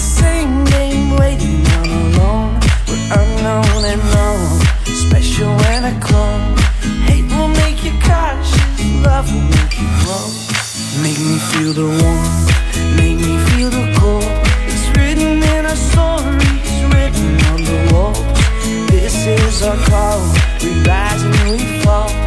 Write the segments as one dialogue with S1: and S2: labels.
S1: same game, waiting on alone. We're unknown and known, special and a clone. Hate will make you cautious, love will make you. Make me feel the warmth, make me feel the cold. It's written in our stories, written on the. This is our call, we rise and we fall.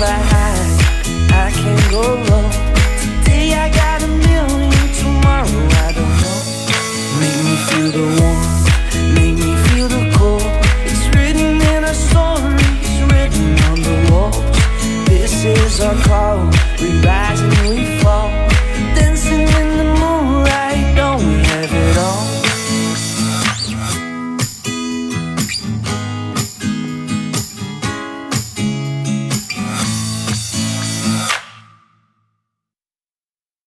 S1: I can fly high, I can go low. Today I got a million, tomorrow I don't know. Make me feel the warmth, make me feel the cold. It's written in our stories, written on the. This is our call, we rise